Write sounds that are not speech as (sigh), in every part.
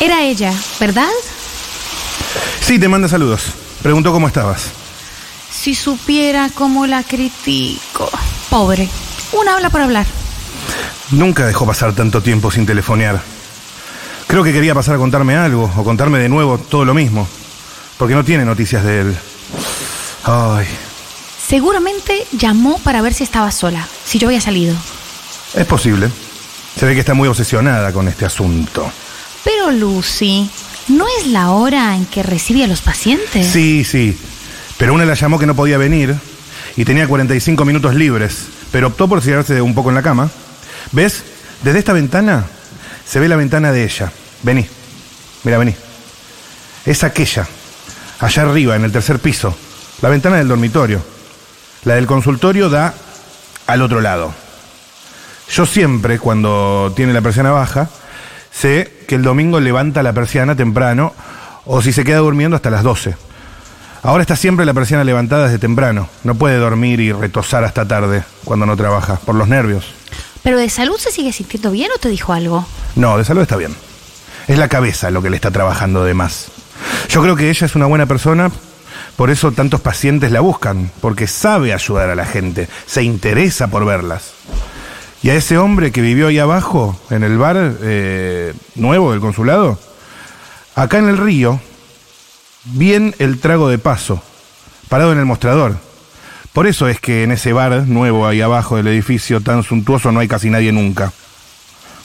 Era ella, ¿verdad? Sí, te manda saludos. Preguntó cómo estabas. Si supiera cómo la critico. Pobre. Una habla por hablar. Nunca dejó pasar tanto tiempo sin telefonear. Creo que quería pasar a contarme algo o contarme de nuevo todo lo mismo. Porque no tiene noticias de él. Ay, Seguramente llamó para ver si estaba sola, si yo había salido. es posible. Se ve que está muy obsesionada con este asunto. Pero Lucy, ¿no es la hora en que recibe a los pacientes? Sí, sí. Pero una la llamó que no podía venir y tenía 45 minutos libres, pero optó por tirarse un poco en la cama. ¿Ves? Desde esta ventana se ve la ventana de ella. Vení. Mira, vení. Es aquella. Allá arriba, en el tercer piso. La ventana del dormitorio. La del consultorio da al otro lado. Yo siempre, cuando tiene la persiana baja, sé que el domingo levanta la persiana temprano o si se queda durmiendo hasta las 12. Ahora está siempre la persiana levantada desde temprano. No puede dormir y retosar hasta tarde cuando no trabaja, por los nervios. ¿Pero de salud se sigue sintiendo bien o te dijo algo? No, de salud está bien. Es la cabeza lo que le está trabajando de más. Yo creo que ella es una buena persona, por eso tantos pacientes la buscan, porque sabe ayudar a la gente, se interesa por verlas. Y a ese hombre que vivió ahí abajo, en el bar eh, nuevo del consulado, acá en el río, bien el trago de paso, parado en el mostrador. Por eso es que en ese bar nuevo ahí abajo del edificio tan suntuoso no hay casi nadie nunca.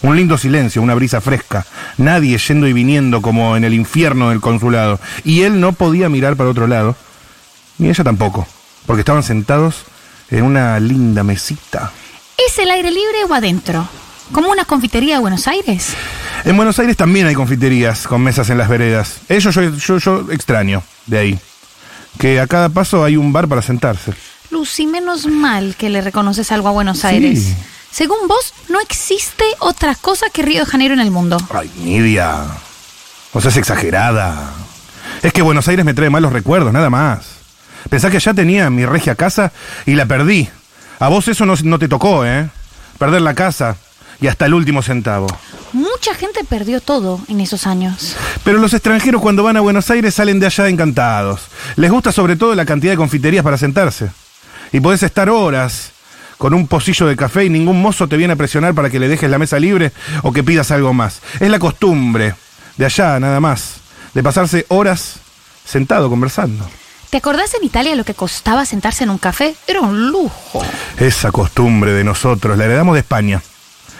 Un lindo silencio, una brisa fresca, nadie yendo y viniendo como en el infierno del consulado. Y él no podía mirar para otro lado, ni ella tampoco, porque estaban sentados en una linda mesita. ¿Es el aire libre o adentro? ¿Como una confitería de Buenos Aires? En Buenos Aires también hay confiterías con mesas en las veredas. Eso yo, yo, yo extraño de ahí. Que a cada paso hay un bar para sentarse. Lucy, menos mal que le reconoces algo a Buenos Aires. Según vos, no existe otra cosa que Río de Janeiro en el mundo. Ay, Nidia. O sea, es exagerada. Es que Buenos Aires me trae malos recuerdos, nada más. Pensá que allá tenía mi regia casa y la perdí. A vos eso no, no te tocó, ¿eh? Perder la casa y hasta el último centavo. Mucha gente perdió todo en esos años. Pero los extranjeros cuando van a Buenos Aires salen de allá encantados. Les gusta sobre todo la cantidad de confiterías para sentarse. Y podés estar horas con un pocillo de café y ningún mozo te viene a presionar para que le dejes la mesa libre o que pidas algo más. Es la costumbre de allá nada más, de pasarse horas sentado conversando. ¿Te acordás en Italia lo que costaba sentarse en un café? Era un lujo. Esa costumbre de nosotros la heredamos de España.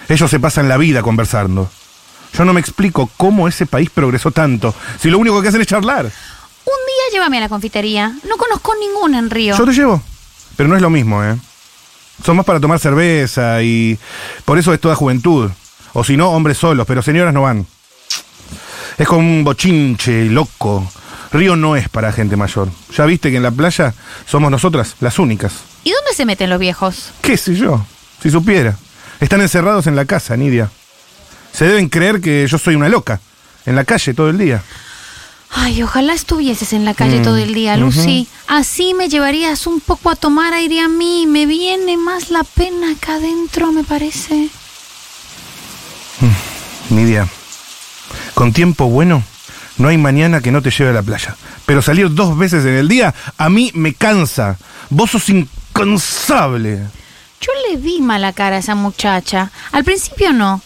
Ellos se pasan la vida conversando. Yo no me explico cómo ese país progresó tanto, si lo único que hacen es charlar. Un día llévame a la confitería. No conozco ninguna en Río. Yo te llevo, pero no es lo mismo, ¿eh? Son más para tomar cerveza y por eso es toda juventud. O si no, hombres solos, pero señoras no van. Es como un bochinche loco. Río no es para gente mayor. Ya viste que en la playa somos nosotras las únicas. ¿Y dónde se meten los viejos? ¿Qué sé yo? Si supiera. Están encerrados en la casa, Nidia. Se deben creer que yo soy una loca. En la calle todo el día. Ay, ojalá estuvieses en la calle Mm, todo el día, Lucy. Así me llevarías un poco a tomar aire a mí. Me viene más la pena acá adentro, me parece. Nidia, con tiempo bueno, no hay mañana que no te lleve a la playa. Pero salir dos veces en el día, a mí me cansa. Vos sos incansable. Yo le vi mala cara a esa muchacha. Al principio no.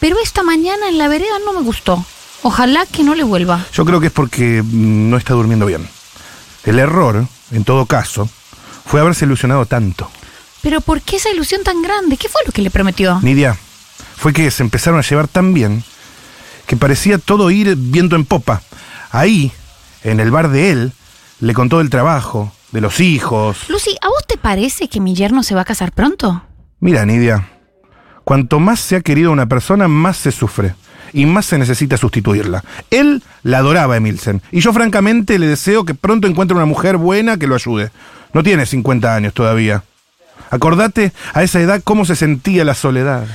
Pero esta mañana en la vereda no me gustó. Ojalá que no le vuelva. Yo creo que es porque mm, no está durmiendo bien. El error, en todo caso, fue haberse ilusionado tanto. Pero ¿por qué esa ilusión tan grande? ¿Qué fue lo que le prometió? Nidia, fue que se empezaron a llevar tan bien que parecía todo ir viento en popa. Ahí, en el bar de él, le contó del trabajo, de los hijos. Lucy, ¿a vos te parece que mi yerno se va a casar pronto? Mira, Nidia, cuanto más se ha querido una persona, más se sufre y más se necesita sustituirla. Él la adoraba a Emilsen y yo francamente le deseo que pronto encuentre una mujer buena que lo ayude. No tiene 50 años todavía. Acordate a esa edad cómo se sentía la soledad.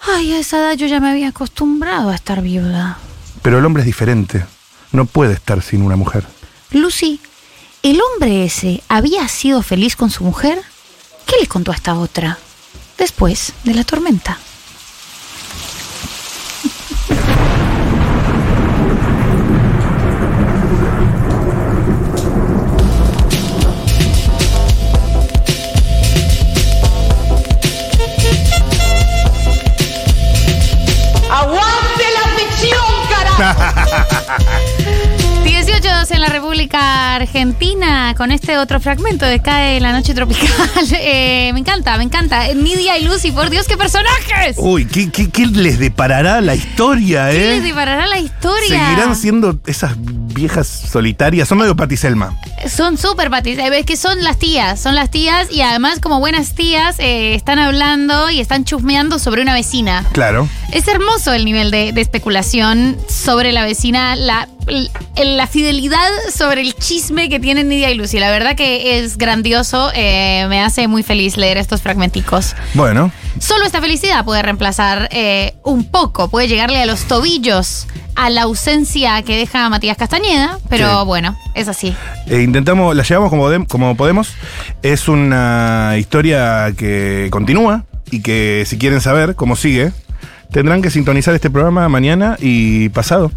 Ay, a esa edad yo ya me había acostumbrado a estar viuda. Pero el hombre es diferente. No puede estar sin una mujer. Lucy, ¿el hombre ese había sido feliz con su mujer? ¿Qué le contó a esta otra? Después de la tormenta. República Argentina con este otro fragmento de Cae la Noche Tropical. (laughs) Eh, me encanta, me encanta. Nidia y Lucy, por Dios, qué personajes. Uy, ¿qué, qué, qué les deparará la historia, ¿Qué eh? les deparará la historia? Seguirán siendo esas viejas solitarias. Son medio patiselma. Son súper patis. eh, Es que son las tías, son las tías y además como buenas tías eh, están hablando y están chusmeando sobre una vecina. Claro. Es hermoso el nivel de, de especulación sobre la vecina, la, la fidelidad sobre el chisme que tienen Nidia y Lucy. La verdad que es grandioso, eh, me hace muy feliz leer estos fragmenticos. Bueno, Solo esta felicidad puede reemplazar eh, un poco, puede llegarle a los tobillos a la ausencia que deja Matías Castañeda, pero Sí. bueno, es así. eh, intentamos, la llevamos como, como podemos. Es una historia que continúa y que si quieren saber cómo sigue, tendrán que sintonizar este programa mañana y pasado.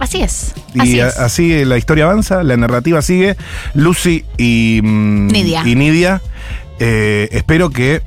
Así es. Y Así a- así la historia avanza, la narrativa sigue. Lucy y, mm, Nidia. y Nidia, eh, espero que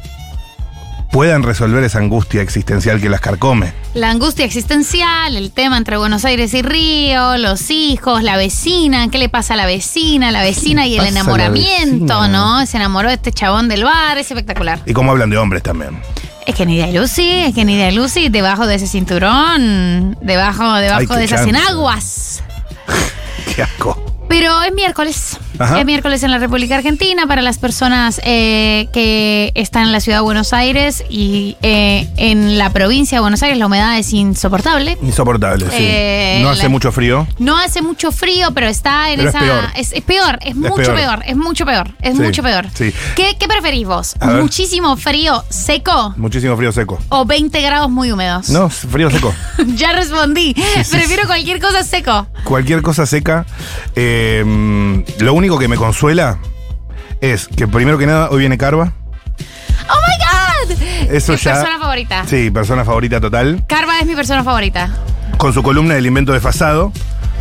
puedan resolver esa angustia existencial que las carcome. La angustia existencial, el tema entre Buenos Aires y Río, los hijos, la vecina, qué le pasa a la vecina, la vecina y el enamoramiento? ¿no? Se enamoró de este chabón del bar, es espectacular. Y cómo hablan de hombres también. Es que Nidia y Lucy, es que Nidia y Lucy, debajo de ese cinturón, debajo, debajo de esas chance. enaguas. (laughs) Qué asco. Pero es miércoles. Ajá. Es miércoles en la República Argentina para las personas eh, que están en la ciudad de Buenos Aires y eh, en la provincia de Buenos Aires la humedad es insoportable. Insoportable, sí. Eh, no hace la- mucho frío. No hace mucho frío, pero está en Pero es esa. peor. Es, es peor, es mucho peor. peor. es mucho peor, es Sí, mucho peor. sí. ¿Qué, qué preferís vos? A ver. ¿Muchísimo frío seco Muchísimo frío seco. o 20 grados muy húmedos? No, frío seco. (laughs) ya respondí. sí, Prefiero cualquier cosa seco. Cualquier cosa seca. eh, lo único que me consuela es que primero que nada hoy viene Carva. ¡Oh my God! Eso mi ya. persona favorita. Sí, persona favorita total. Carva es mi persona favorita. Con su columna del invento desfasado.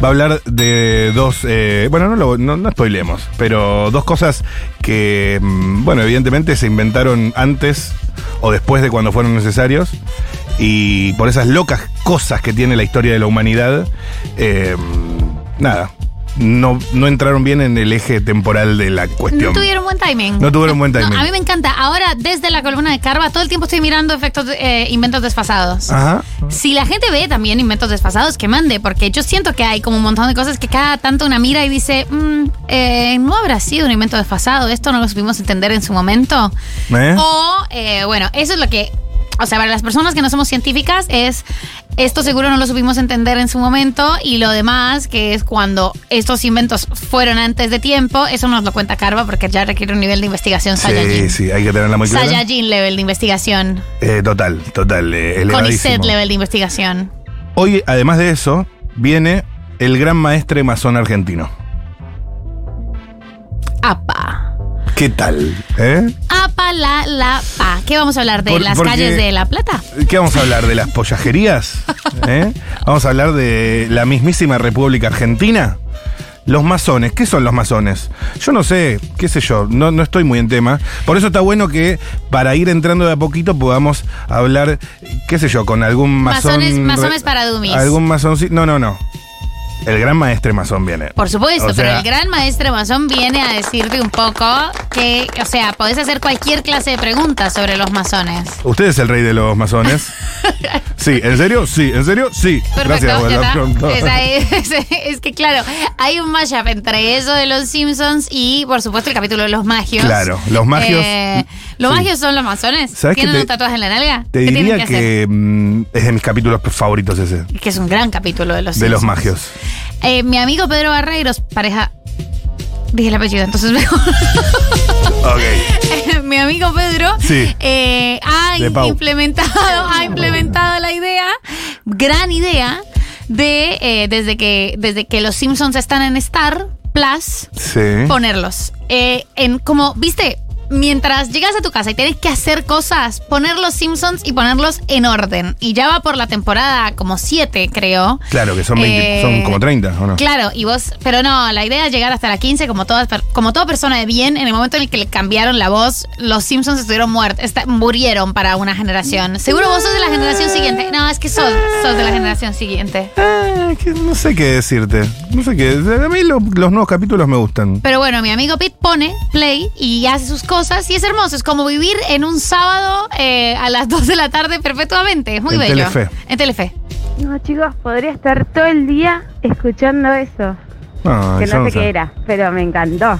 Va a hablar de dos. eh, bueno, no, lo, no, no spoilemos, pero dos cosas que, mm, bueno, evidentemente se inventaron antes o después de cuando fueron necesarios. Y por esas locas cosas que tiene la historia de la humanidad, eh, nada, no, no entraron bien en el eje temporal de la cuestión. No tuvieron buen timing. No tuvieron buen timing. a mí me encanta. Ahora, desde la columna de Carva, todo el tiempo estoy mirando efectos, eh, inventos desfasados. Ajá. Si la gente ve también inventos desfasados, que mande, porque yo siento que hay como un montón de cosas que cada tanto una mira y dice, "Mm, eh, no habrá sido un invento desfasado, esto no lo supimos entender en su momento. ¿Eh? O, eh, bueno, eso es lo que, o sea, para las personas que no somos científicas es, esto seguro no lo supimos entender en su momento y lo demás, que es cuando estos inventos fueron antes de tiempo, eso nos lo cuenta Carva porque ya requiere un nivel de investigación Sí, Saiyajin. sí, hay que tenerla muy clara. Saiyajin level de investigación. Eh, total, total. Eh. Conicet level de investigación. Hoy, además de eso, viene el gran maestre masón argentino. Apa. ¿Qué tal? ¿Eh? La la pa. ¿Qué vamos a hablar de Por- las porque- calles de La Plata? ¿Qué vamos a hablar? ¿De las pollajerías? (laughs) ¿Eh? ¿Vamos a hablar de la mismísima República Argentina? Los masones, ¿qué son los masones? Yo no sé, qué sé yo, no, no estoy muy en tema. Por eso está bueno que para ir entrando de a poquito podamos hablar, qué sé yo, con algún masón. Masones- masones para dummies. Algún masón, no, no, no. El gran maestre masón viene. Por supuesto, O sea- pero el gran maestro masón viene a decirte un poco que, o sea, podés hacer cualquier clase de preguntas sobre los masones. ¿Usted es el rey de los masones? (laughs) Sí, ¿en serio? Sí, ¿en serio? Sí. Perfecto, Gracias. Esa es, es que claro, hay un mashup entre eso de los Simpsons y por supuesto el capítulo de los magios. Claro, los magios- Eh, ¿Los magios son los masones? ¿Sabes ¿Tienen te- un tatuaje en la nalga? Te ¿Qué tienen diría que que, mm, es de mis capítulos favoritos ese. Que es un gran capítulo de los De los magios. Eh, mi amigo Pedro Barreiros, pareja. Dije el apellido, entonces Ok. (laughs) mi amigo Pedro Sí. eh, ha implementado, ha implementado la idea, gran idea, de eh, desde que desde que los Simpsons están en Star Plus, Sí. ponerlos. Eh, en como, viste, mientras llegas a tu casa y tienes que hacer cosas, poner los Simpsons y ponerlos en orden. Y ya va por la temporada como 7, creo. Claro, que son, 20 Eh, son como 30, ¿o no? Claro, y vos, pero no, la idea es llegar hasta la 15 como todas, como toda persona de bien, en el momento en el que le cambiaron la voz, los Simpsons estuvieron muertos, murieron para una generación. Seguro vos sos de la generación siguiente. No, es que sos, sos de la generación siguiente. Eh, que no sé qué decirte. No sé qué. A mí lo- los nuevos capítulos me gustan. Pero bueno, mi amigo Pete pone play y hace sus cosas y es hermoso. Es como vivir en un sábado eh, a las (laughs) 2 de la tarde perpetuamente. Es muy En bello. Telefe. En Telefe. No, chicos, podría estar todo el día escuchando eso. No, que no sé qué era, pero me encantó.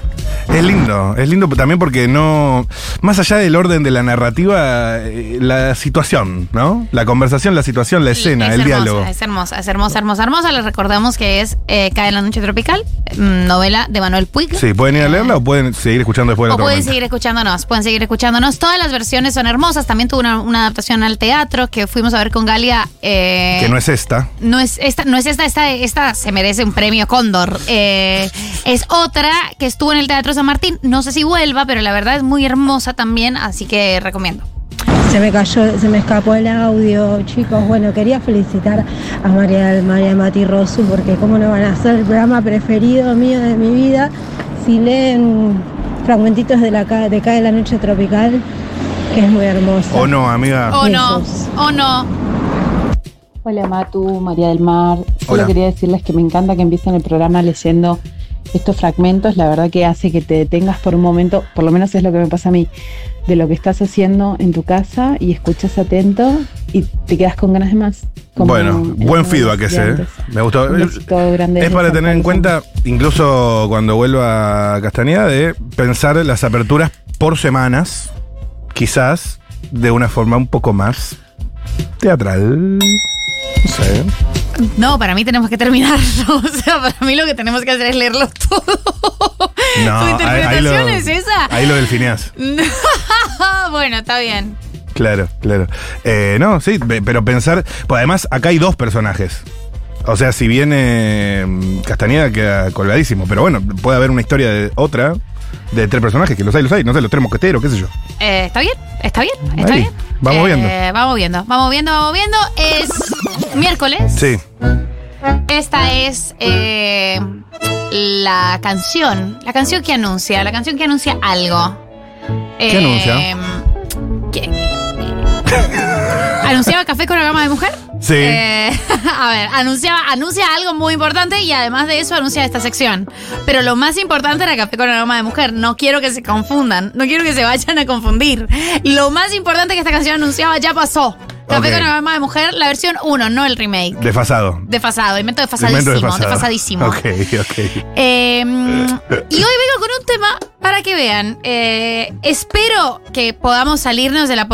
Es lindo, es lindo también porque no. Más allá del orden de la narrativa, eh, la situación, ¿no? La conversación, la situación, la escena, es el hermosa, diálogo. Es hermosa, es hermosa, hermosa, hermosa. Les recordamos que es eh, Cae en la noche tropical, mm, novela de Manuel Puig. Sí, pueden ir a leerla o pueden seguir escuchando después de O la pueden tormenta. seguir escuchándonos, pueden seguir escuchándonos. Todas las versiones son hermosas. También tuvo una, una adaptación al teatro que fuimos a ver con Galia. eh, Que no es esta. No es esta, no es esta, esta, esta se merece un premio Cóndor. Eh, es otra que estuvo en el Teatro San Martín. No sé si vuelva, pero la verdad es muy hermosa también, así que recomiendo. Se me cayó, se me escapó el audio, chicos. Bueno, quería felicitar a María del Mar y a Mati Rosu porque cómo no van a ser el programa preferido mío de mi vida si leen fragmentitos de la de Cae la Noche Tropical, que es muy hermoso. O no, amiga. O no, Besos. o no. Hola Matu, María del Mar. Solo Hola. quería decirles que me encanta que empiecen el programa leyendo estos fragmentos. La verdad que hace que te detengas por un momento, por lo menos es lo que me pasa a mí, de lo que estás haciendo en tu casa y escuchas atento y te quedas con ganas de más. Bueno, en buen feedback ese. ¿eh? Me gustó. Grande Es para tener en cuenta, incluso cuando vuelva a Castañeda, de pensar las aperturas por semanas, quizás de una forma un poco más teatral. No sé. No, para mí tenemos que terminarlo. (laughs) O sea, para mí lo que tenemos que hacer es leerlo todo. (laughs) No, ¿Tu ahí- ahí lo- interpretación es esa? Ahí lo (laughs) bueno, está bien. Claro, claro. Eh, no, sí, pe- pero pensar. Pues además, acá hay dos personajes. O sea, si viene mm, Castañeda queda colgadísimo. Pero bueno, puede haber una historia de otra de tres personajes, que los hay, los hay. No sé, los tres mosqueteros, qué sé yo. Eh, ¿Está bien? ¿Está bien? ¿Está Ahí, bien? vamos Eh, viendo. Vamos viendo, vamos viendo, vamos viendo. Es miércoles. Sí. Esta es eh, la canción. La canción que anuncia. La canción que anuncia algo. ¿Qué anuncia? ¿qué? (laughs) ¿Anunciaba café con aroma de mujer? Sí. Eh, (laughs) a ver, anunciaba, anuncia algo muy importante y además de eso anuncia esta sección. Pero lo más importante era café con aroma de mujer. No quiero que se confundan. No quiero que se vayan a confundir. Lo más importante que esta canción anunciaba ya pasó. Café Ok. con aroma de mujer, la versión 1, no el remake. Desfasado. Desfasado, invento desfasadísimo, desfasado. desfasadísimo. Ok, ok. Eh, y hoy vengo con un tema para que vean. Eh, espero que podamos salirnos de la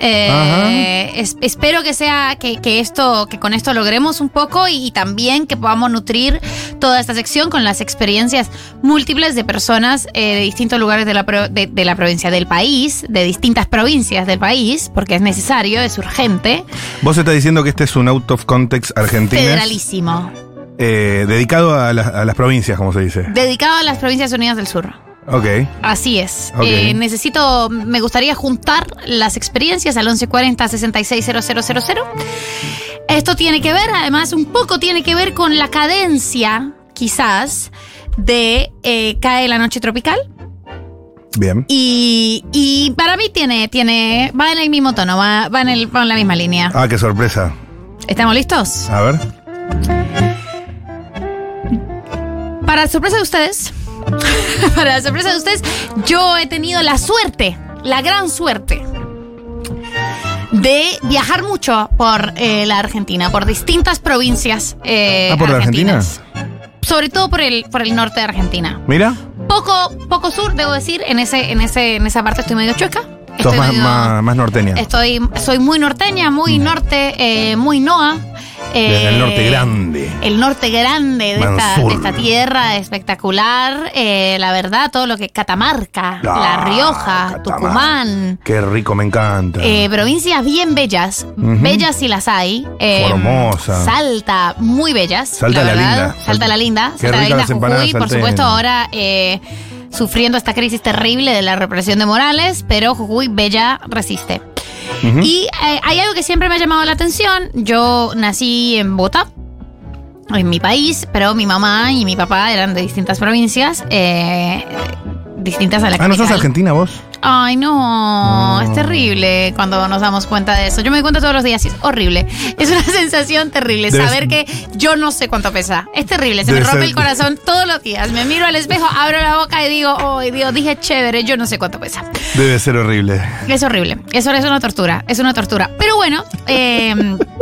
Eh, es- espero que sea que, que esto, que con esto logremos un poco y, y también que podamos nutrir toda esta sección con las experiencias múltiples de personas eh, de distintos lugares de la, pro- de, de la provincia del país, de distintas provincias del país, porque es necesario, es urgente, Vos estás diciendo que este es un out of context argentino. federalísimo, eh, dedicado a, a las provincias, como se dice. dedicado a las provincias unidas del sur. Ok. Así es. Ok. Eh, necesito, me gustaría juntar las experiencias al 1140 660000. Esto tiene que ver, además, un poco tiene que ver con la cadencia, quizás, de eh, Cae la Noche Tropical. Bien. Y, y para mí tiene, tiene, va en el mismo tono, va, va en, el, va en la misma línea. Ah, qué sorpresa. ¿Estamos listos? A ver. Para sorpresa de ustedes, (laughs) para sorpresa de ustedes, yo he tenido la suerte, la gran suerte, de viajar mucho por eh, la Argentina, por distintas provincias eh, Ah, ¿por la Argentina? Sobre todo por el, por el norte de Argentina. Mira. Poco, poco sur, debo decir, en ese, en ese, en esa parte estoy medio chueca. Sos Estoy más, medio- más, más norteña. Estoy, soy muy norteña, muy norte, eh, muy noa. eh, Desde el norte grande. El norte grande de esta, de esta tierra espectacular. eh, la verdad, todo lo que Catamarca, Ah, La Rioja, Catamarca. Tucumán. Qué rico, me encanta. eh, provincias bien bellas, bellas si las hay. eh, Formosa. Salta, muy bellas. Salta la verdad. linda. Salta Salta- la linda. Qué Salta la linda. Jujuy, por supuesto, ahora eh, sufriendo esta crisis terrible de la represión de Morales, pero Jujuy Bella resiste. Y eh, hay algo que siempre me ha llamado la atención. Yo nací en Bogotá, en mi país, pero mi mamá y mi papá eran de distintas provincias, eh, distintas a la Ah, ¿no sos capital. argentina vos? Ay, no, No. es terrible cuando nos damos cuenta de eso. Yo me doy cuenta todos los días y es horrible. Es una (laughs) sensación terrible saber que yo no sé cuánto pesa. Es terrible, se me rompe ser- el corazón todos los días. Me miro al espejo, abro la boca y digo, oh Dios, dije chévere, yo no sé cuánto pesa. Debe ser horrible. Es horrible. Eso es una tortura. Es una tortura. Pero bueno, eh,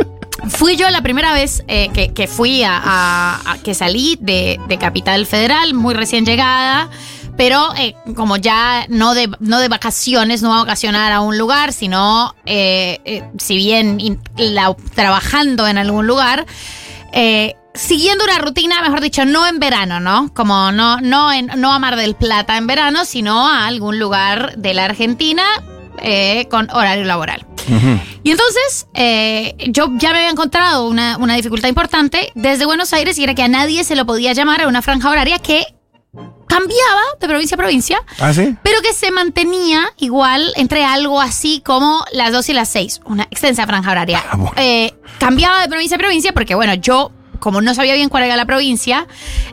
(laughs) fui yo la primera vez eh, que, que fui a, a- a- que salí de, de Capital Federal, muy recién llegada. Pero eh, como ya no de, no de vacaciones, no a vacacionar a un lugar, sino eh, eh, si bien in- la- trabajando en algún lugar, siguiendo una rutina, mejor dicho, no en verano, ¿no? Como no, no, en, no a Mar del Plata en verano, sino a algún lugar de la Argentina con horario laboral. Y entonces eh, yo ya me había encontrado una, una dificultad importante desde Buenos Aires y era que a nadie se lo podía llamar a una franja horaria que cambiaba de provincia a provincia, ¿Ah, sí? pero que se mantenía igual entre algo así como las 2 y las 6, una extensa franja horaria. Ah, bueno. Eh, cambiaba de provincia a provincia porque, bueno, yo, como no sabía bien cuál era la provincia,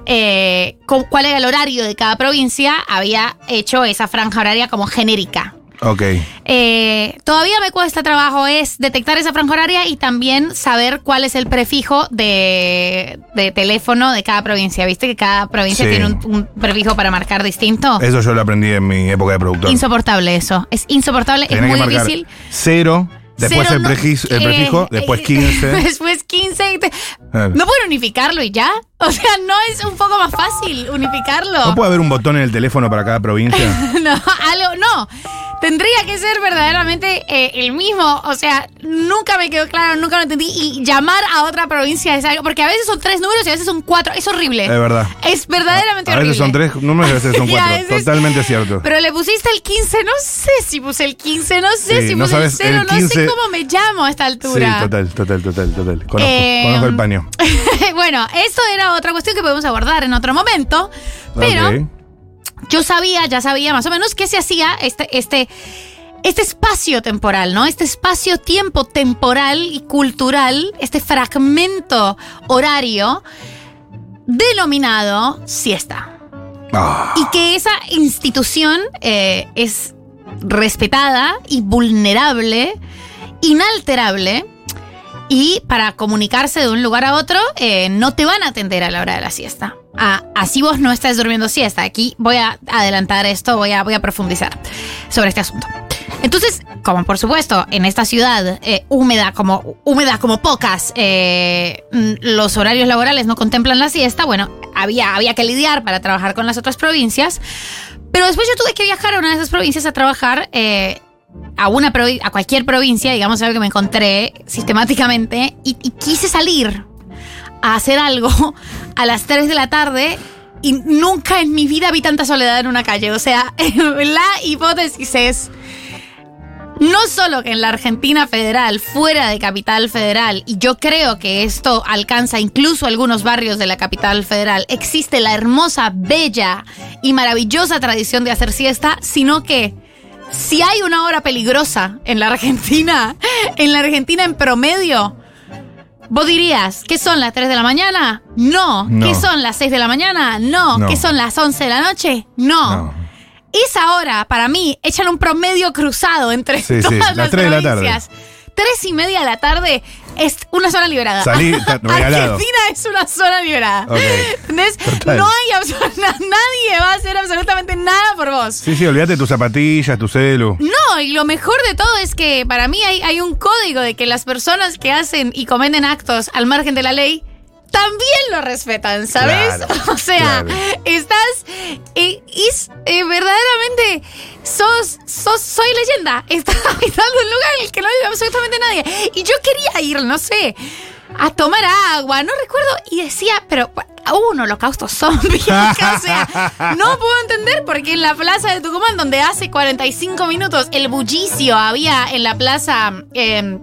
eh, cu- cuál era el horario de cada provincia, había hecho esa franja horaria como genérica. Ok. Eh, todavía me cuesta trabajo es detectar esa franja horaria y también saber cuál es el prefijo de, de teléfono de cada provincia. ¿Viste que cada provincia Sí. tiene un, un prefijo para marcar distinto? Eso yo lo aprendí en mi época de productor. Insoportable eso. Es insoportable, es muy difícil. Cero, después Cero el, no- prefijo, el eh, prefijo, después eh, 15. (laughs) después 15. Claro. ¿No pueden unificarlo y ya? O sea, ¿no es un poco más fácil unificarlo? ¿No puede haber un botón en el teléfono para cada provincia? (laughs) no, algo, no. Tendría que ser verdaderamente eh, el mismo. O sea, nunca me quedó claro, nunca lo entendí. Y llamar a otra provincia es algo. Porque a veces son tres números y a veces son cuatro. Es horrible. Es verdad. Es verdaderamente A horrible. veces son tres números y a veces son (laughs) a cuatro. veces- Totalmente cierto. Pero le pusiste el 15, no sé si puse el 15, no sé Sí, si no puse el sabes, 0, el no 15 sé cómo me llamo a esta Sí, altura. total, total, total, total. Conozco, Eh, conozco el paño. (laughs) bueno, esto era otra cuestión que podemos abordar en otro momento. Pero yo sabía, ya sabía más o menos qué se hacía este, este, este espacio temporal, ¿no? Este espacio tiempo temporal y cultural, este fragmento horario denominado siesta. Ah, Y que esa institución eh, es respetada y vulnerable, inalterable. Y para comunicarse de un lugar a otro, eh, no te van a atender a la hora de la siesta. Ah, así vos no estás durmiendo siesta. Aquí voy a adelantar esto, voy a, voy a profundizar sobre este asunto. Entonces, como por supuesto, en esta ciudad eh, húmeda, como, húmeda como pocas, eh, mm, los horarios laborales no contemplan la siesta, bueno, había, había que lidiar para trabajar con las otras provincias. Pero después yo tuve que viajar a una de esas provincias a trabajar a una a cualquier provincia, digamos algo que me encontré sistemáticamente y, y quise salir a hacer algo (laughs) a las 3 de la tarde y nunca en mi vida vi tanta soledad en una calle. O sea, (laughs) la hipótesis es no solo que en la Argentina federal, fuera de Capital Federal, y yo creo que esto alcanza incluso algunos barrios de la Capital Federal, existe la hermosa, bella y maravillosa tradición de hacer siesta, sino que si hay una hora peligrosa en la Argentina, en la Argentina en promedio, vos dirías, ¿qué son las 3 de la mañana? No. No. ¿Qué son las 6 de la mañana? No. No. ¿Qué son las 11 de la noche? no. Esa hora, para mí, echan un promedio cruzado entre Sí, sí, todas las las tres de la tarde. Tres y media de la tarde es una zona liberada. Salí, (laughs) regalado. Argentina es una zona liberada. Ok. ¿Entendés? Total. No hay (laughs) nadie va a hacer absolutamente nada por vos. Sí, sí, olvídate tus zapatillas, tu celu. No, y lo mejor de todo es que para mí hay, hay un código de que las personas que hacen y cometen actos al margen de la ley también lo respetan, ¿sabes? Claro, (laughs) o sea, claro. estás. eh, es, eh, verdaderamente. Sos, sos. Soy leyenda. (laughs) Estás habitando un lugar en el que no vive absolutamente nadie. Y yo quería ir, no sé. A tomar agua, no recuerdo, y decía, pero hubo un holocausto zombie. (laughs) o sea, no puedo entender por qué en la plaza de Tucumán, donde hace 45 minutos el bullicio había en la plaza eh,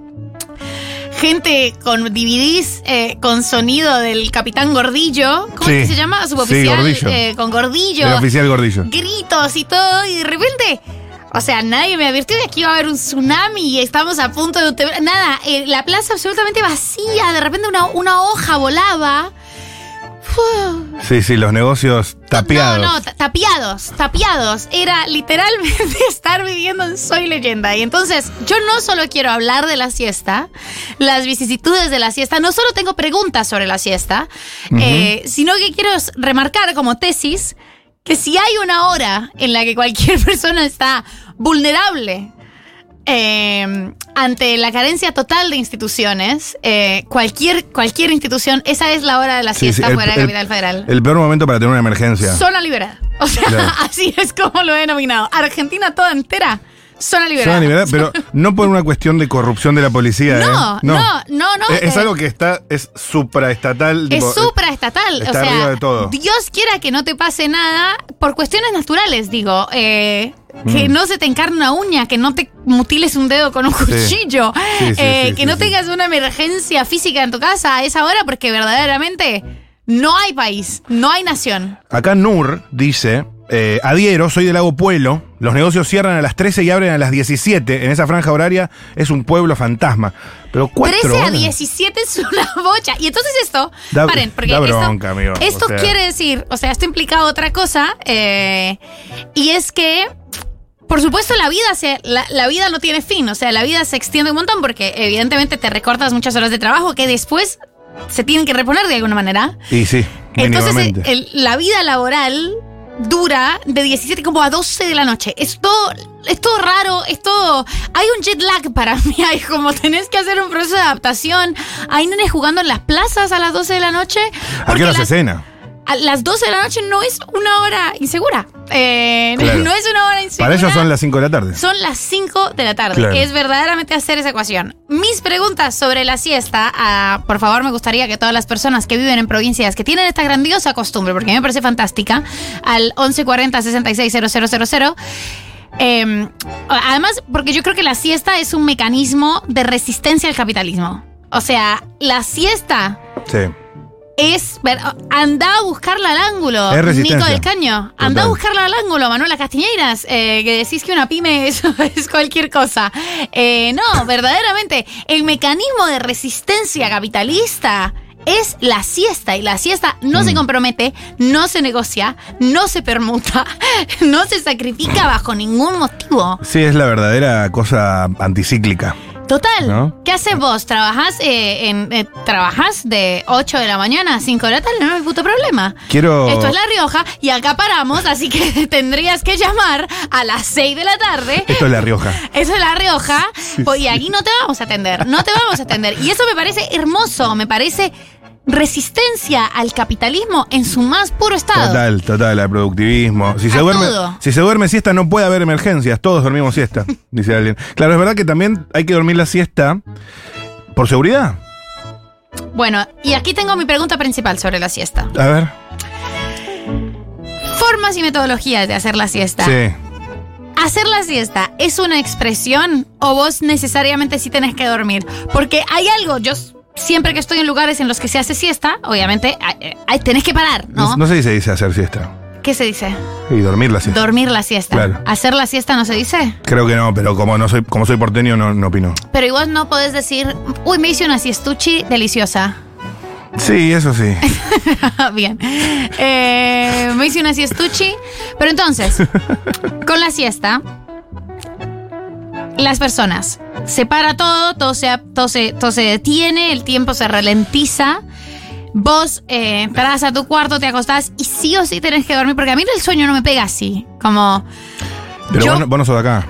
gente con DVDs eh, con sonido del Capitán Gordillo. ¿Cómo Sí. es que se llama? Sí, Suboficial. Gordillo. eh, con Gordillo. El oficial gordillo. Gritos y todo. Y de repente. O sea, nadie me advirtió de que iba a haber un tsunami y estamos a punto de... un Nada, eh, la plaza absolutamente vacía. De repente una, una hoja volaba. Sí, sí, los negocios tapiados. no, no, ta- tapiados, tapiados. Era literalmente (laughs) estar viviendo en Soy Leyenda. Y entonces, yo no solo quiero hablar de la siesta, las vicisitudes de la siesta, no solo tengo preguntas sobre la siesta, eh, sino que quiero remarcar como tesis que si hay una hora en la que cualquier (laughs) persona está vulnerable eh, ante la carencia total de instituciones, eh, cualquier, cualquier institución, esa es la hora de la Sí, sí, siesta el- fuera de el- Capital Federal. El peor momento para tener una emergencia. Zona liberada. O sea, Claro. (laughs) así es como lo he denominado. Argentina toda entera, zona liberada. Zona liberada, pero (laughs) no por una cuestión de corrupción de la policía, No, ¿eh? no, no, no, Es, es eh, algo que está, es supraestatal. Es tipo, supraestatal. está o sea, arriba de todo. Dios quiera que no te pase nada por cuestiones naturales, digo. eh, que Mm. no se te encarne una uña, que no te mutiles un dedo con un cuchillo, Sí, sí, eh, que no tengas una emergencia física en tu casa a esa hora, porque verdaderamente no hay país, no hay nación. Acá Nur dice, eh, adhiero, soy del lago Pueblo, los negocios cierran a las 13 y abren a las 17, en esa franja horaria es un pueblo fantasma. Pero cuatro 13 a horas. 17 es una (laughs) bocha. Y entonces esto, Da- paren, porque da esto, amigo, esto o sea. quiere decir, o sea, esto implica otra cosa, eh, y es que, por supuesto, la vida, se, la, la vida no tiene fin, o sea, la vida se extiende un montón porque evidentemente te recortas muchas horas de trabajo que después se tienen que reponer de alguna manera. Y sí, Entonces, el- la vida laboral dura de 17 como a 12 de la noche. Es todo, es todo raro, es todo... Hay un jet lag para (laughs) mí, hay como tenés que hacer un proceso de adaptación. Hay nenes jugando en las plazas a las 12 de la noche. ¿A qué hora se cena? A las 12 de la noche no es una hora insegura. Eh, Claro. No es una hora insegura. Para ellos son las 5 de la tarde. Son las 5 de la tarde. Claro. Es verdaderamente hacer esa ecuación. Mis preguntas sobre la siesta, ah, por favor, me gustaría que todas las personas que viven en provincias que tienen esta grandiosa costumbre, porque a mí me parece fantástica, al 1140 660000. Eh, además, porque yo creo que la siesta es un mecanismo de resistencia al capitalismo. O sea, la siesta Sí. Es. ver- Anda a buscarla al ángulo, Es. Nico del Caño. Anda a buscarla al ángulo, Manuela Castiñeiras. eh, que decís que una pyme (laughs) es, es cualquier cosa. Eh, no, (laughs) verdaderamente, el mecanismo de resistencia capitalista. Es la siesta y la siesta no Mm. se compromete, no se negocia, no se permuta, (laughs) no se sacrifica bajo ningún motivo. Sí, es la verdadera cosa anticíclica. Total. ¿No? ¿Qué haces vos? ¿Trabajás, eh, en, eh, ¿Trabajás de 8 de la mañana a 5 de la tarde? No es puto problema. Quiero. Esto es La Rioja y acá paramos, así que (laughs) tendrías que llamar a las 6 de la tarde. Esto es La Rioja. Eso es La Rioja. pues, y aquí no te vamos a atender. No te vamos a atender. Y eso me parece hermoso. Me parece resistencia al capitalismo en su más puro estado. Total, total, el productivismo. Si se, duerme, todo. si se duerme siesta no puede haber emergencias, todos dormimos siesta, (laughs) dice alguien. Claro, es verdad que también hay que dormir la siesta por seguridad. Bueno, y aquí tengo mi pregunta principal sobre la siesta. A ver. Formas y metodologías de hacer la siesta. Sí. ¿Hacer la siesta es una expresión o vos necesariamente sí tenés que dormir? Porque hay algo, yo siempre que estoy en lugares en los que se hace siesta, obviamente hay- hay- tenés que parar, ¿no? No, no sé si se dice hacer siesta. ¿Qué se dice? Y dormir la siesta. Dormir la siesta. Claro. ¿Hacer la siesta no se dice? Creo que no, pero como no soy, como soy porteño, no, no opino. Pero igual no podés decir, uy, me hice una siestuchi deliciosa. Sí, eso sí. (laughs) Bien. Eh, me hice una siestuchi. Pero entonces, (laughs) con la siesta, las personas se para todo, todo se, todo se, todo se detiene, el tiempo se ralentiza. Vos eh, entras a tu cuarto, te acostás y sí o sí tenés que dormir, porque a mí el sueño no me pega así. Como Pero Yo- vos, no- vos no sos de acá.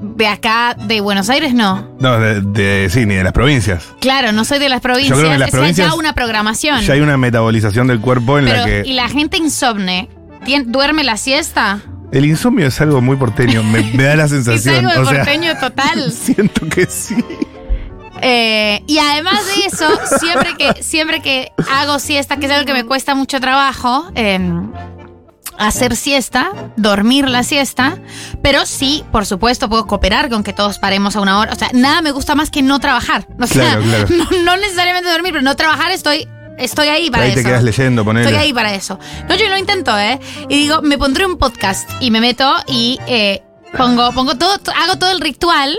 de acá, de Buenos Aires, no. No, de, de- sí, ni de las provincias. Claro, no soy de las provincias. creo que en las provincias ya una programación. Ya hay una metabolización del cuerpo en Pero, la que. ¿y la gente insomne? ¿Tien- ¿Duerme la siesta? El insomnio es algo muy porteño, me, me da la (laughs) Es sensación. algo de o sea, porteño total. (laughs) siento que sí. Eh, y además de eso, siempre que, (laughs) siempre que hago siesta, que es algo que me cuesta mucho trabajo, eh, hacer siesta, dormir la siesta, pero sí, por supuesto, puedo cooperar con que todos paremos a una hora. O sea, nada me gusta más que no trabajar. O sea, Claro, claro. No, no necesariamente dormir, pero no trabajar estoy, estoy ahí para Ahí eso. te quedas leyendo, ponele. Estoy ahí para eso. No, yo lo intento, ¿eh? Y digo, me pondré un podcast y me meto y eh, pongo, pongo todo, to- hago todo el ritual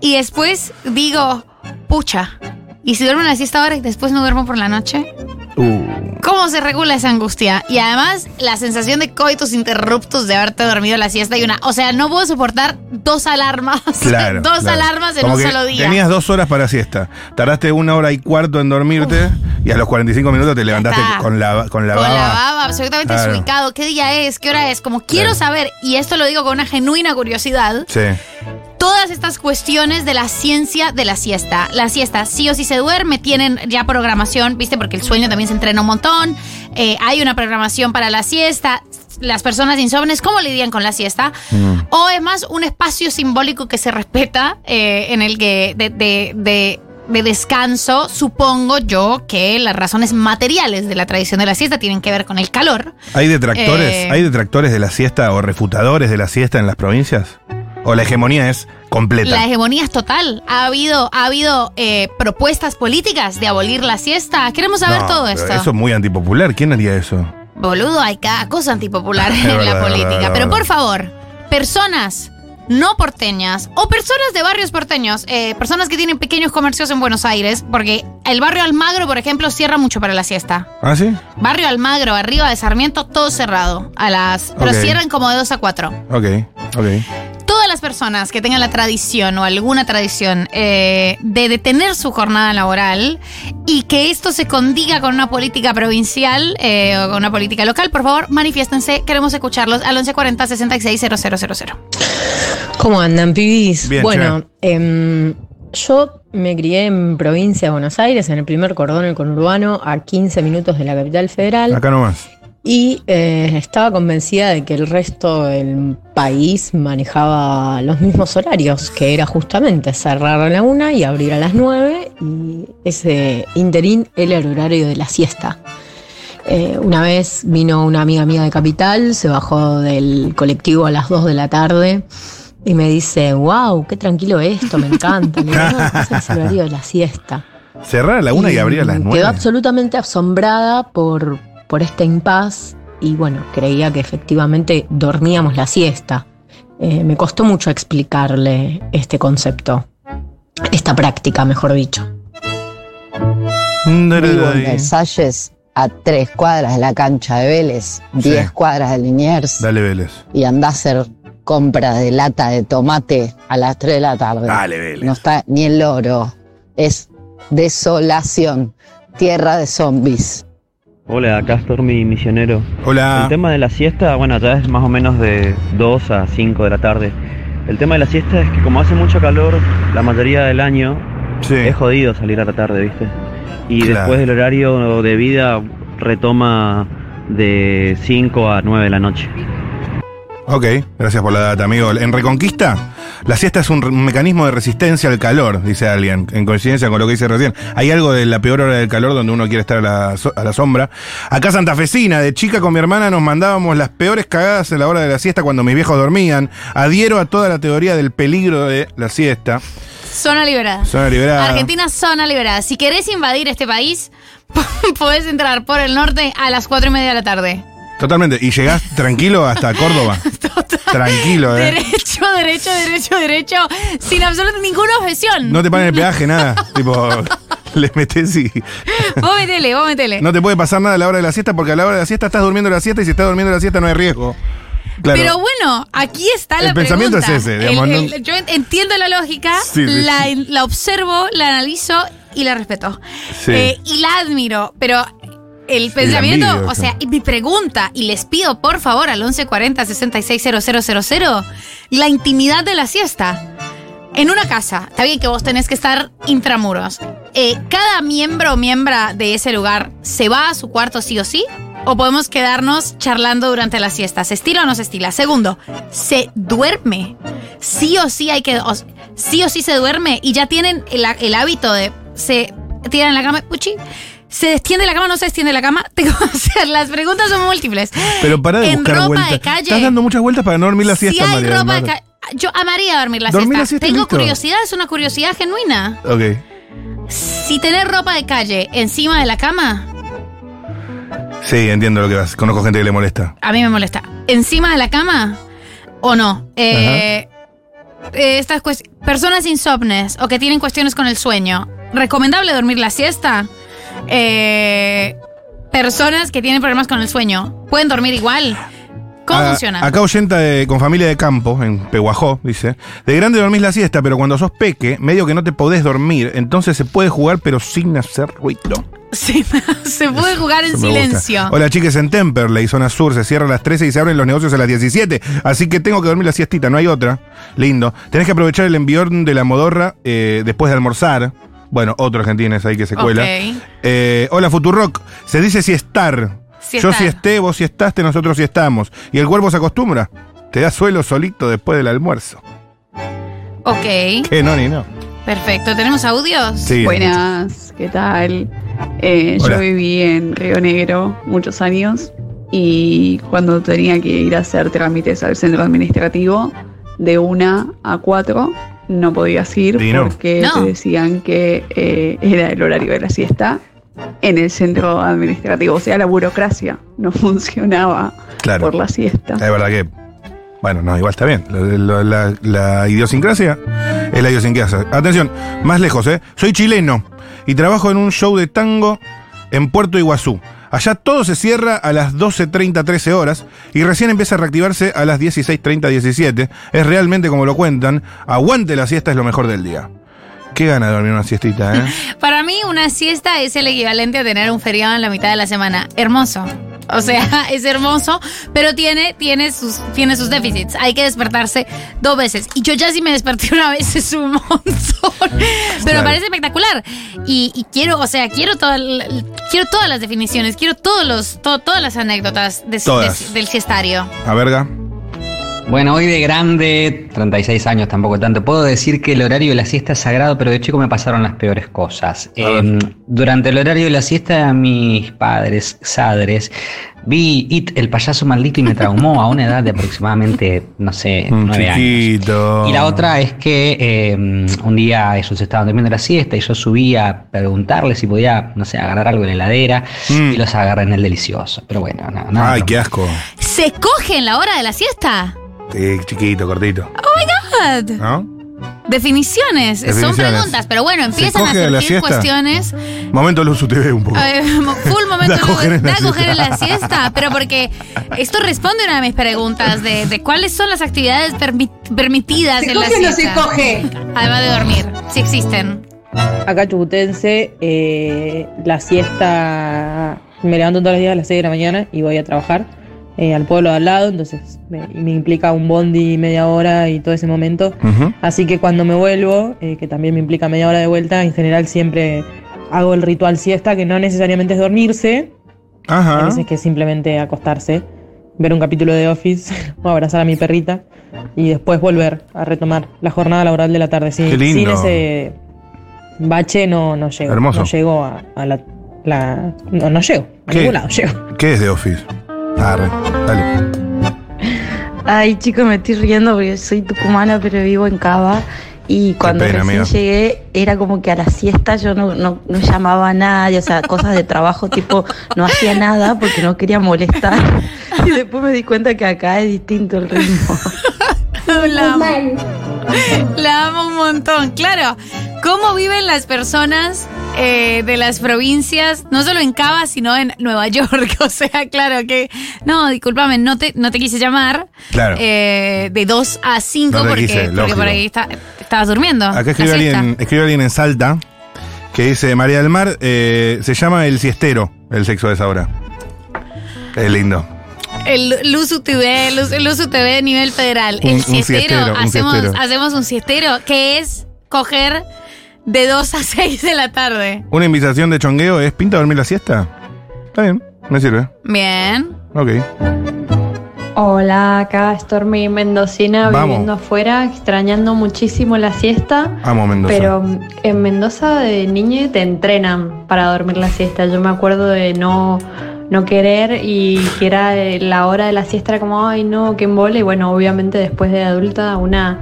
y después digo, pucha. ¿Y si duermo la siesta ahora y después no duermo por la noche? Uh, ¿Cómo se regula esa angustia? Y además, la sensación de coitus interruptos de haberte dormido la siesta y una. O sea, no puedo soportar dos alarmas. (laughs) claro. dos claro. alarmas en Como un solo día. Tenías dos horas para siesta. Tardaste una hora y cuarto en dormirte y a los 45 minutos te levantaste está. con la, con la con baba. la baba absolutamente Claro. desubicado. ¿Qué día es? ¿Qué hora es? Como quiero saber, y esto lo digo con una genuina curiosidad, Sí. Todas estas cuestiones de la ciencia de la siesta. La siesta sí o sí se duerme, tienen ya programación, ¿viste? Porque el sueño también se entrena un montón. Eh, hay una programación para la siesta. Las personas insomnes, ¿cómo lidian con la siesta? Mm. O es más un espacio simbólico que se respeta eh, en el que de, de- de- de descanso, supongo yo que las razones materiales de la tradición de la siesta tienen que ver con el calor. ¿Hay detractores? Eh. ¿Hay detractores de la siesta o refutadores de la siesta en las provincias? ¿O la hegemonía es completa? La hegemonía es total. Ha habido, ha habido eh, propuestas políticas de abolir la siesta. Queremos saber No, todo esto. Eso es muy antipopular. ¿Quién haría eso? Boludo, hay cada cosa antipopular (laughs) en verdad, la política. verdad, Pero verdad. por favor, personas no porteñas o personas de barrios porteños, eh, personas que tienen pequeños comercios en Buenos Aires, porque el barrio Almagro, por ejemplo, cierra mucho para la siesta. ¿Ah, sí? Barrio Almagro, arriba de Sarmiento, todo cerrado. A las. Pero cierran como de 2 a 4. Ok, ok. Todas las personas que tengan la tradición o alguna tradición eh, de detener su jornada laboral y que esto se condiga con una política provincial eh, o con una política local, por favor, manifiéstense. Queremos escucharlos al 1140 660000. ¿Cómo andan, pibis? Bien, bueno, em, yo me crié en provincia de Buenos Aires, en el primer cordón del conurbano, a 15 minutos de la capital federal, Acá nomás. Y eh, estaba convencida de que el resto del país manejaba los mismos horarios, que era justamente cerrar a la una y abrir a las nueve, y ese interín era el horario de la siesta. Eh, una vez vino una amiga mía de Capital, se bajó del colectivo a las 2 de la tarde y me dice, wow, qué tranquilo esto, me encanta. Le digo, "No, ese es el horario de la siesta. Cerrar a la una y, abrir a las nueve. Quedó absolutamente asombrada por, por este impas y bueno, creía que efectivamente dormíamos la siesta. Eh, me costó mucho explicarle este concepto, esta práctica, mejor dicho. Vivo en Versalles, a tres cuadras de la cancha de Vélez, diez cuadras de Liniers, Dale, Vélez. y anda a hacer compra de lata de tomate a las 3 de la tarde. Dale, Vélez. No está ni el loro. Es desolación, tierra de zombies. Hola, Castor, mi misionero. Hola. El tema de la siesta, bueno, ya es más o menos de 2 a 5 de la tarde. El tema de la siesta es que como hace mucho calor la mayoría del año, Sí. es jodido salir a la tarde, ¿viste? Y Claro. después el horario de vida retoma de 5 a 9 de la noche. Ok, gracias por la data, amigo. En Reconquista, la siesta es un, mecanismo de resistencia al calor, dice alguien, en coincidencia con lo que dice recién. Hay algo de la peor hora del calor donde uno quiere estar a la, so- a la sombra. Acá Santafesina, de chica con mi hermana nos mandábamos las peores cagadas en la hora de la siesta cuando mis viejos dormían. Adhiero a toda la teoría del peligro de la siesta. Zona liberada. Zona liberada. Argentina, zona liberada. Si querés invadir este país, (laughs) podés entrar por el norte a las 4 y media de la tarde. Totalmente. Y llegás tranquilo hasta Córdoba. (laughs) Tranquilo, eh. Derecho, derecho, derecho, derecho, sin absolutamente ninguna objeción. No te pagan el peaje, nada. (laughs) tipo, le metes y. (laughs) Vos metele, vos metele. No te puede pasar nada a la hora de la siesta porque a la hora de la siesta estás durmiendo la siesta y si estás durmiendo la siesta no hay riesgo. Claro. Pero bueno, aquí está la El pensamiento pregunta. es ese, digamos, El- yo entiendo la lógica, Sí, sí, la, la observo, la analizo y la respeto. Sí. Eh, y la admiro, pero el pensamiento, o sea, y mi pregunta, y les pido por favor al 1140 660000, la intimidad de la siesta. En una casa, está bien que vos tenés que estar intramuros. Eh, ¿Cada miembro o miembra de ese lugar se va a su cuarto sí o sí? ¿O podemos quedarnos charlando durante la siesta? ¿Se estila o no se estila? Segundo, ¿se duerme? Sí o sí hay que... o- sí o sí se duerme y ya tienen el, el hábito de... Se tiran en la cama, puchi. ¿Se extiende la cama o no se extiende la cama? (laughs) Tengo que hacer, las preguntas son múltiples. Pero para de en buscar ropa vueltas. de calle. Estás dando muchas vueltas para no dormir la siesta, si hay María del ropa de calle. Yo amaría dormir la Dormir siesta. la siesta, Tengo listo. curiosidad, es una curiosidad genuina. Ok. Si tener ropa de calle encima de la cama, Sí, entiendo lo que vas. Conozco gente que le molesta. a mí me molesta. ¿Encima de la cama o no? Eh, eh, estas personas insomnes o que tienen cuestiones con el sueño, ¿recomendable dormir la siesta? Eh, personas que tienen problemas con el sueño, ¿pueden dormir igual? ¿Cómo Ah, funciona? Acá oyenta de- con familia de campo, en Peguajó, dice. De grande dormís la siesta, pero cuando sos peque, medio que no te podés dormir, entonces se puede jugar pero sin hacer ruido. Sí, (laughs) se puede jugar en silencio. Hola chiques, en Temperley, zona sur, se cierra a las 13 y se abren los negocios a las 17. Así que tengo que dormir la siestita, no hay otra. Lindo. Tenés que aprovechar el envión de la modorra eh, después de almorzar. Bueno, otro argentino es ahí que se cuela. Eh, hola Futurock, se dice si estar. Si Yo estar. si esté, vos si estaste, nosotros si estamos. Y el cuerpo se acostumbra. Te da suelo solito después del almuerzo. Ok, Que no, ni no. perfecto. ¿Tenemos audios? Sí. Buenas, ¿qué tal? Eh, yo viví en Río Negro muchos años y cuando tenía que ir a hacer trámites al centro administrativo, de una a cuatro no podías ir no. porque No. te decían que eh, era el horario de la siesta en el centro administrativo. O sea, la burocracia no (laughs) funcionaba Claro. por la siesta. Es verdad que. Bueno, no, igual está bien. La idiosincrasia es la idiosincrasia. Atención, más lejos, ¿eh? Soy chileno y trabajo en un show de tango en Puerto Iguazú. Allá todo se cierra a las 12.30, 13 horas y recién empieza a reactivarse a las 16.30, 17. Es realmente como lo cuentan. Aguante la siesta es lo mejor del día. Qué gana de dormir una siestita, ¿eh? (laughs) Para mí, una siesta es el equivalente a tener un feriado en la mitad de la semana. Hermoso. O sea, (laughs) es hermoso, pero tiene, tiene, sus, tiene sus déficits. Hay que despertarse dos veces. Y yo ya sí me desperté una vez, (laughs) es un montón. Pero Claro. me parece espectacular. Y, y quiero, o sea, quiero, toda quiero todas las definiciones, quiero todos los, to- todas las anécdotas de- Todas. de- del siestario. A verga. Bueno, hoy de grande, 36 años tampoco tanto, puedo decir que el horario de la siesta es sagrado, pero de chico me pasaron las peores cosas. Eh, durante el horario de la siesta, mis padres, sadres, vi It, el payaso maldito, y me traumó a una edad de aproximadamente, no sé, (laughs) Un nueve años. Y la otra es que eh, un día ellos estaban durmiendo la siesta y yo subí a preguntarles si podía, no sé, agarrar algo en la heladera Mm. y los agarré en el delicioso. Pero bueno, no, no. Ay, no. qué asco. ¿Se coge en la hora de la siesta? Sí, chiquito, cortito. God. ¿No? Definiciones, son preguntas, pero bueno, empiezan a coge surgir cuestiones. Momento Luz TV un poco. Eh, (laughs) full momento Da a coger en la da coger en la siesta. pero porque esto responde a una de mis preguntas de, de cuáles son las actividades permi- permitidas en la siesta. Además de dormir, si existen. Acá chubutense, eh, la siesta, me levanto todos los días a las 6 de la mañana y voy a trabajar eh, al pueblo de al lado, entonces me, me implica un bondi media hora y todo ese momento. Así que cuando me vuelvo, eh, que también me implica media hora de vuelta, en general siempre hago el ritual siesta, que no necesariamente es dormirse, a Ajá. veces que es simplemente acostarse, ver un capítulo de Office (laughs) o abrazar a mi perrita y después volver a retomar la jornada laboral de la tarde. Sí, Qué lindo. Sin ese bache no, no llego. Hermoso. No llego a, a la, la- No, no llego. A ¿Qué? ningún lado llego. ¿Qué es de Office? Arre, dale. Ay, chicos, me estoy riendo porque soy tucumana, pero vivo en Cava. Y cuando pena, recién llegué, era como que a la siesta yo no, no, no llamaba a nadie, o sea, cosas de trabajo, tipo, no hacía nada porque no quería molestar. Y después me di cuenta que acá es distinto el ritmo. (laughs) La amo. La amo un montón. Claro, ¿cómo viven las personas eh, de las provincias, no solo en Cava, sino en Nueva York? (laughs) O sea, claro que. No, discúlpame, no te, no te quise llamar. Claro. eh, de 2 a 5 No te porque, quise, porque lógico. por ahí está- estabas durmiendo. Acá escribe alguien, escribe alguien en Salta que dice María del Mar eh, se llama el siestero, el sexo de esa hora. Es lindo. El Luzu TV, Luz- Luzu TV nivel federal. Un- el un siestero. hacemos un siestero que es coger de 2 a (laughs) 6 de la tarde. Una invitación de chongueo es ¿pinta dormir la siesta? Está bien, me sirve. Bien. Ok. Hola, acá Stormy Mendocina Vamos. viviendo afuera, extrañando muchísimo la siesta. Amo Mendoza. Pero en Mendoza de niña te entrenan para dormir la siesta. Yo me acuerdo de no, no querer y que era eh, la hora de la siesta, era como, ay no, qué embole. Y bueno, obviamente después de adulta una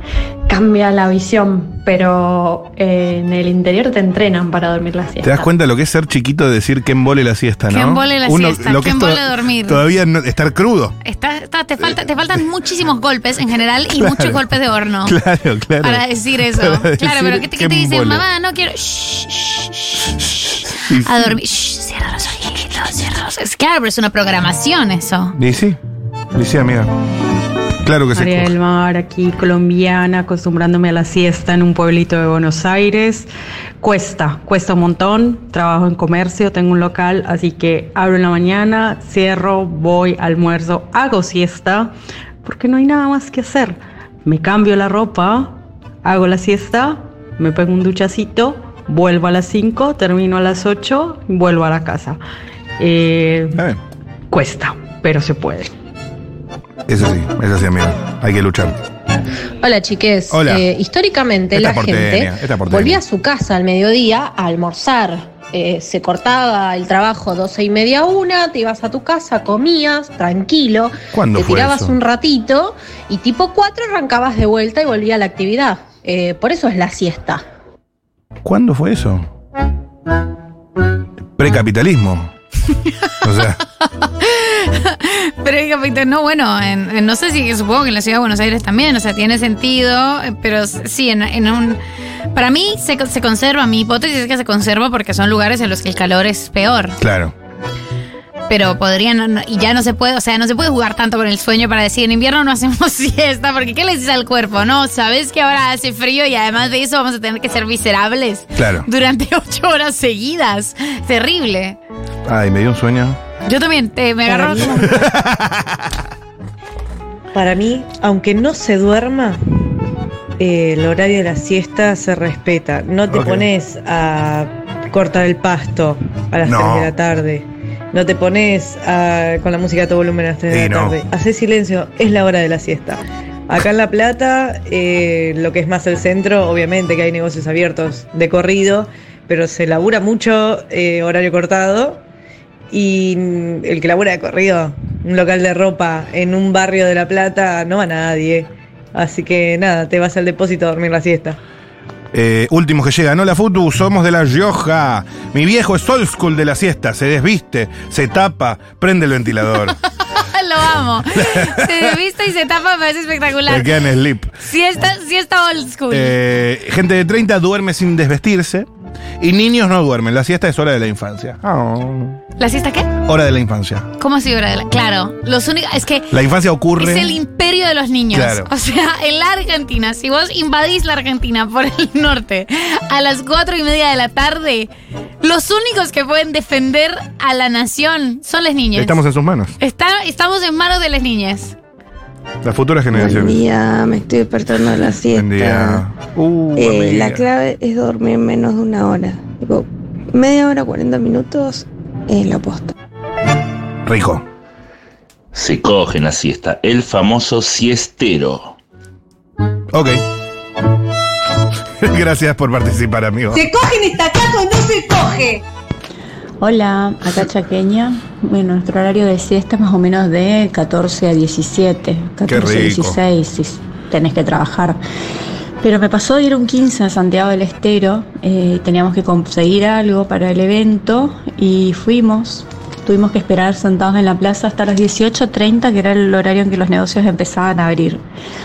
cambia la visión, pero eh, en el interior te entrenan para dormir la siesta. ¿Te das cuenta lo que es ser chiquito de decir que embole la siesta, no? Que embole la siesta, lo que es embole to- dormir. Todavía no- estar crudo. Está- está- te, falta, te faltan muchísimos golpes en general y Claro. muchos golpes de horno. (laughs) Claro, claro. Para decir eso. Para claro, pero ¿qué te, que qué te dicen? Mamá, no quiero. Shh, shh, shh, A dormir. Shh, cierra los ojitos, cierra los Es Claro, pero es una programación eso. Y sí, y sí, amiga. Claro que María sí. del Mar, aquí colombiana, acostumbrándome a la siesta en un pueblito de Buenos Aires. Cuesta, cuesta un montón. Trabajo en comercio, tengo un local, así que abro en la mañana, cierro, voy, almuerzo, hago siesta, porque no hay nada más que hacer. Me cambio la ropa, hago la siesta, me pego un duchacito, vuelvo a las 5, termino a las 8, vuelvo a la casa. Eh, cuesta, pero se puede. Eso sí, eso sí, amiga. Hay que luchar. Hola chiques, Hola. Eh, históricamente Esta la porteña, gente volvía a su casa al mediodía a almorzar. Eh, se cortaba el trabajo 12 y media una, te ibas a tu casa, comías, tranquilo, ¿Cuándo te fue tirabas eso? un ratito y tipo 4 arrancabas de vuelta y volvía a la actividad. Eh, por eso es la siesta. ¿Cuándo fue eso? Precapitalismo. (laughs) O sea, No, bueno, en- en- no sé si supongo que en la ciudad de Buenos Aires también, o sea, tiene sentido, eh, pero sí, en, en un. Para mí se, se conserva, mi hipótesis es que se conserva porque son lugares en los que el calor es peor. claro. Pero podrían, no- y ya no se puede, o sea, no se puede jugar tanto con el sueño para decir en invierno no hacemos (laughs) siesta, porque ¿qué le dices al cuerpo? No, sabes que ahora hace frío y además de eso vamos a tener que ser miserables Claro. durante (laughs) ocho horas seguidas. Terrible. Ay, me dio un sueño. Yo también, te, me Para agarró. mí- (laughs) Para mí, aunque no se duerma, eh, el horario de la siesta se respeta. No te pones a cortar el pasto a las No. 3 de la tarde. No te pones a- con la música a todo volumen a las 3 de la no. tarde. Hacé silencio, es la hora de la siesta. Acá en La Plata, eh, lo que es más el centro, obviamente que hay negocios abiertos de corrido, pero se labura mucho eh, horario cortado. Y el que labura de corrido, un local de ropa en un barrio de La Plata, no va nadie. Así que nada, te vas al depósito a dormir la siesta. Eh, últimos que llegan. Hola, Futu, somos de La Rioja. Mi viejo es old school de la siesta. Se desviste, se tapa, prende el ventilador. (laughs) Lo amo. Se viste y se tapa, me parece Se espectacular. queda en sleep. Siesta, siesta old school. Eh, gente de 30 duerme sin desvestirse. Y niños no duermen. La siesta es hora de la infancia. Oh. ¿La siesta qué? Hora de la infancia. ¿Cómo así hora de la? Claro, los únicos. Es que. La infancia ocurre. Es el imperio de los niños. Claro. O sea, en la Argentina, si vos invadís la Argentina por el norte a las cuatro y media de la tarde, los únicos que pueden defender a la nación son las niñas. Estamos en sus manos. Está- estamos en manos de las niñas. Las futuras Buen generaciones. día, me estoy despertando de la siesta. Buen día. Uh, Eh, amiga. la clave es dormir menos de una hora. Tipo, media hora, 40 minutos es la posta. Rico. Se coge en la siesta. El famoso siestero. Ok. (laughs) Gracias por participar, amigo. coge en esta casa o no se coge? Hola, acá Chaqueña. Bueno, nuestro horario de siesta es más o menos de 14 a 17, 14 a rico. 16 si tenés que trabajar. Pero me pasó de ir un 15 a Santiago del Estero, eh, teníamos que conseguir algo para el evento y fuimos. Tuvimos que esperar sentados en la plaza hasta las 18.30, que era el horario en que los negocios empezaban a abrir.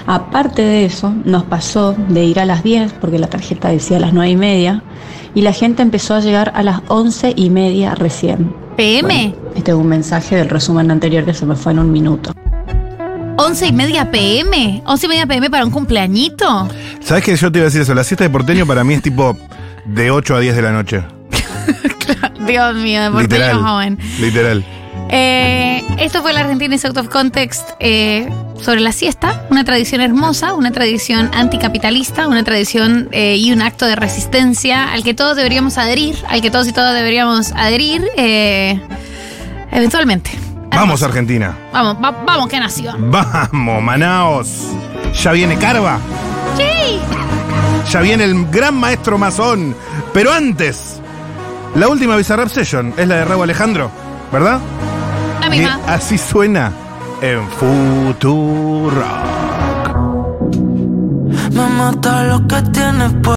Aparte de eso, nos pasó de ir a las 10, porque la tarjeta decía a las 9 y media, y la gente empezó a llegar a las 11 y media recién. ¿PM? Este es un mensaje del resumen anterior que se me fue en un minuto. 11 y media PM. 11 y media PM para un cumpleañito. ¿Sabes que yo te iba a decir eso? La siesta de porteño para mí es tipo de 8 a 10 de la noche. (laughs) Dios mío, de porteño Literal. joven. Literal. Eh, esto fue la Argentina is Out of Context eh, sobre la siesta, una tradición hermosa, una tradición anticapitalista, una tradición eh, y un acto de resistencia al que todos deberíamos adherir, al que todos y todas deberíamos adherir eventualmente. Vamos, Argentina. Vamos, va- vamos, qué nación. Vamos, Manaos. Ya viene Carva. Sí. Ya viene el gran maestro masón. Pero antes, la última Bizarrap Session es la de Raúl Alejandro, ¿verdad? La Y misma. así suena en Futuro. Me mata lo que tienes por